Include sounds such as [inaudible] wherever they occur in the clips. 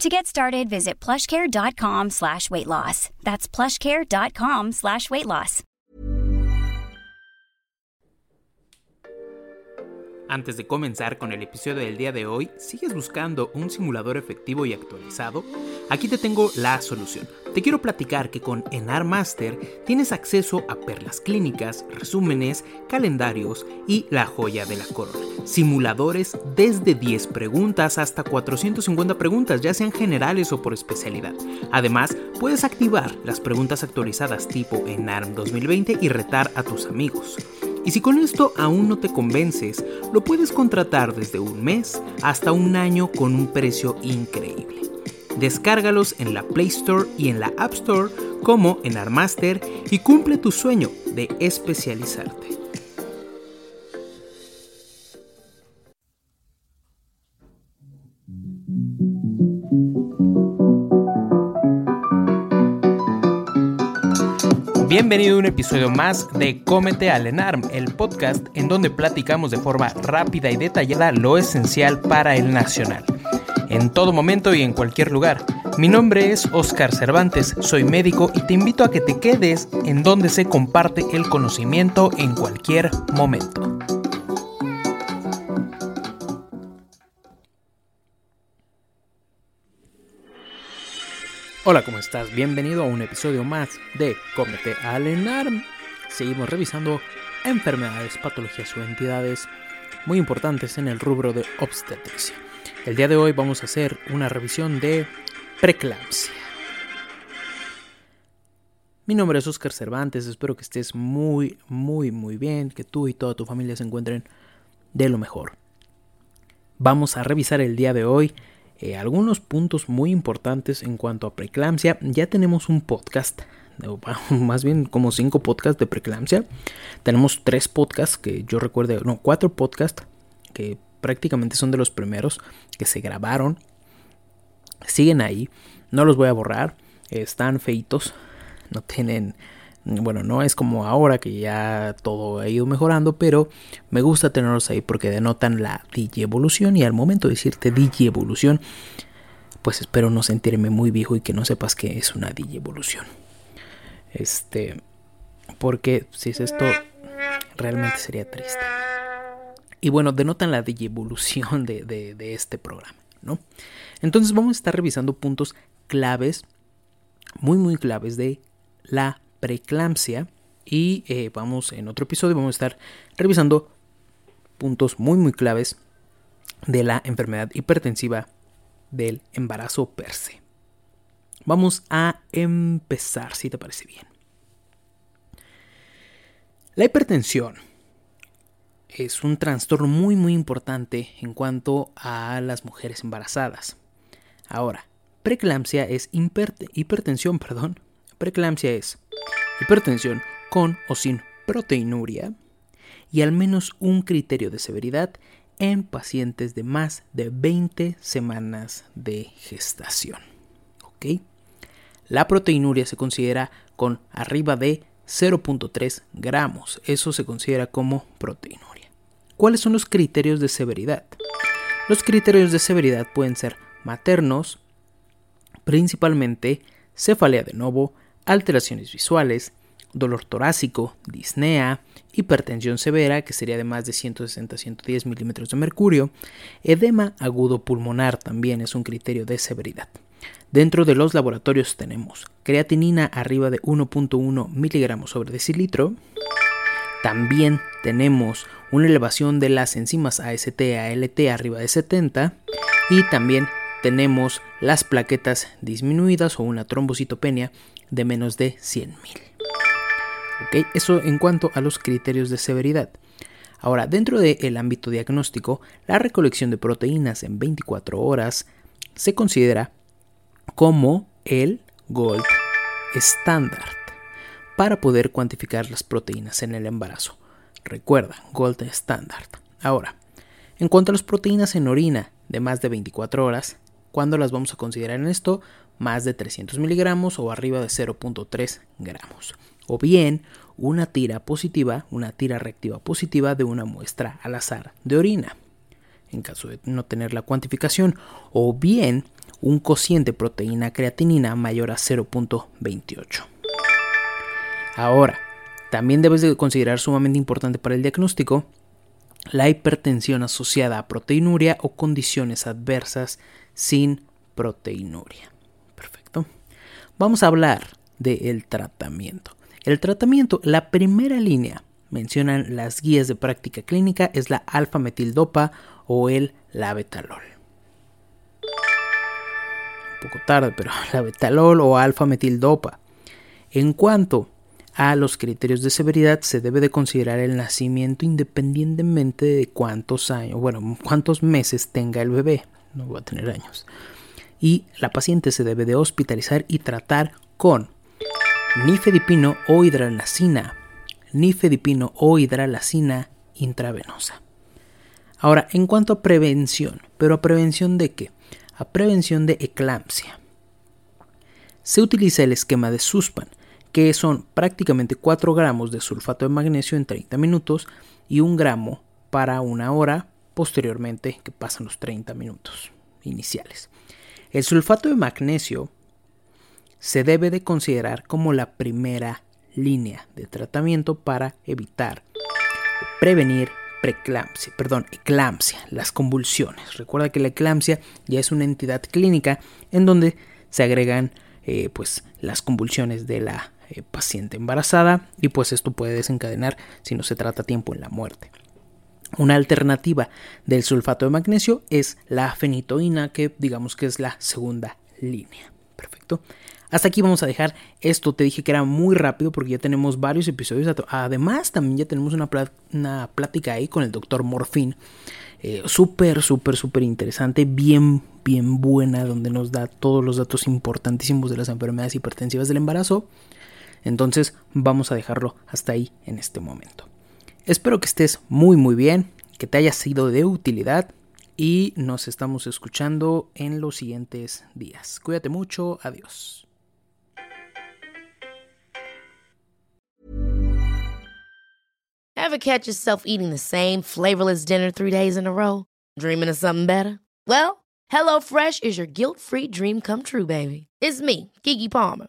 To get started, visit plushcare.com slash weight loss. That's plushcare.com slash weight loss. Antes de comenzar con el episodio del día de hoy, ¿sigues buscando un simulador efectivo y actualizado? Aquí te tengo la solución. Te quiero platicar que con Enar Master tienes acceso a perlas clínicas, resúmenes, calendarios y la joya de la corona. Simuladores desde 10 preguntas hasta 450 preguntas, ya sean generales o por especialidad. Además, puedes activar las preguntas actualizadas tipo Enarm 2020 y retar a tus amigos. Y si con esto aún no te convences, lo puedes contratar desde un mes hasta un año con un precio increíble. Descárgalos en la Play Store y en la App Store como en Armaster y cumple tu sueño de especializarte. Bienvenido a un episodio más de Cómete al Enarm, el podcast en donde platicamos de forma rápida y detallada lo esencial para el nacional. En todo momento y en cualquier lugar. Mi nombre es Oscar Cervantes, soy médico y te invito a que te quedes en donde se comparte el conocimiento en cualquier momento. Hola, ¿cómo estás? Bienvenido a un episodio más de Cómete al Enarm. Seguimos revisando enfermedades, patologías o entidades muy importantes en el rubro de obstetricia. El día de hoy vamos a hacer una revisión de preeclampsia. Mi nombre es Oscar Cervantes, espero que estés muy, muy, muy bien, que tú y toda tu familia se encuentren de lo mejor. Vamos a revisar el día de hoy eh, algunos puntos muy importantes en cuanto a preeclampsia. Ya tenemos un podcast, [laughs] más bien como cinco podcasts de preeclampsia. Tenemos tres podcasts que yo recuerdo, no, cuatro podcasts que prácticamente son de los primeros que se grabaron. Siguen ahí, no los voy a borrar, están feitos, no tienen bueno, no es como ahora que ya todo ha ido mejorando, pero me gusta tenerlos ahí porque denotan la digievolución y al momento de decirte digievolución, pues espero no sentirme muy viejo y que no sepas que es una digievolución. Este, porque si es esto, realmente sería triste. Y bueno, denotan la de, de este programa, ¿no? Entonces vamos a estar revisando puntos claves, muy muy claves de la preeclampsia y eh, vamos en otro episodio vamos a estar revisando puntos muy muy claves de la enfermedad hipertensiva del embarazo per se. Vamos a empezar si te parece bien. La hipertensión es un trastorno muy muy importante en cuanto a las mujeres embarazadas. Ahora, preeclampsia es hipertensión, perdón. Preeclampsia es hipertensión con o sin proteinuria y al menos un criterio de severidad en pacientes de más de 20 semanas de gestación. ¿Ok? La proteinuria se considera con arriba de 0.3 gramos. Eso se considera como proteinuria. ¿Cuáles son los criterios de severidad? Los criterios de severidad pueden ser maternos, principalmente cefalea de novo, alteraciones visuales, dolor torácico, disnea, hipertensión severa, que sería de más de 160 110 milímetros de mercurio, edema agudo pulmonar también es un criterio de severidad. Dentro de los laboratorios tenemos creatinina arriba de 1.1 miligramos sobre decilitro. También tenemos una elevación de las enzimas AST ALT arriba de 70 y también tenemos las plaquetas disminuidas o una trombocitopenia de menos de 100.000. ¿Ok? Eso en cuanto a los criterios de severidad. Ahora, dentro del ámbito diagnóstico, la recolección de proteínas en 24 horas se considera como el gold estándar para poder cuantificar las proteínas en el embarazo. Recuerda, gold estándar. Ahora, en cuanto a las proteínas en orina de más de 24 horas, ¿cuándo las vamos a considerar en esto? Más de 300 miligramos o arriba de 0.3 gramos. O bien una tira positiva, una tira reactiva positiva de una muestra al azar de orina, en caso de no tener la cuantificación. O bien un cociente proteína creatinina mayor a 0.28. Ahora, también debes de considerar sumamente importante para el diagnóstico la hipertensión asociada a proteinuria o condiciones adversas sin proteinuria. Perfecto. Vamos a hablar del tratamiento. El tratamiento, la primera línea, mencionan las guías de práctica clínica, es la alfa-metildopa o el labetalol poco tarde, pero [laughs] la betalol o alfa-metildopa. En cuanto a los criterios de severidad, se debe de considerar el nacimiento independientemente de cuántos años, bueno, cuántos meses tenga el bebé, no va a tener años. Y la paciente se debe de hospitalizar y tratar con nifedipino o hidralacina, nifedipino o hidralacina intravenosa. Ahora, en cuanto a prevención, pero a prevención de qué? a prevención de eclampsia. Se utiliza el esquema de SUSPAN, que son prácticamente 4 gramos de sulfato de magnesio en 30 minutos y 1 gramo para una hora posteriormente que pasan los 30 minutos iniciales. El sulfato de magnesio se debe de considerar como la primera línea de tratamiento para evitar prevenir preeclampsia, perdón, eclampsia, las convulsiones. Recuerda que la eclampsia ya es una entidad clínica en donde se agregan eh, pues las convulsiones de la eh, paciente embarazada y pues esto puede desencadenar si no se trata a tiempo en la muerte. Una alternativa del sulfato de magnesio es la fenitoína que digamos que es la segunda línea. Perfecto. Hasta aquí vamos a dejar esto. Te dije que era muy rápido porque ya tenemos varios episodios. Además, también ya tenemos una, plática ahí con el doctor Morfin. Eh, súper, súper, súper interesante. Bien, bien buena. Donde nos da todos los datos importantísimos de las enfermedades hipertensivas del embarazo. Entonces, vamos a dejarlo hasta ahí en este momento. Espero que estés muy, muy bien. Que te haya sido de utilidad y nos estamos escuchando en los siguientes días. Cuídate mucho, adiós. Ever catch yourself eating the same flavorless dinner three days in a row? Dreaming of something better? Well, HelloFresh is your guilt-free dream come true, baby. It's me, Kiki Palmer.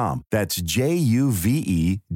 That's J U V E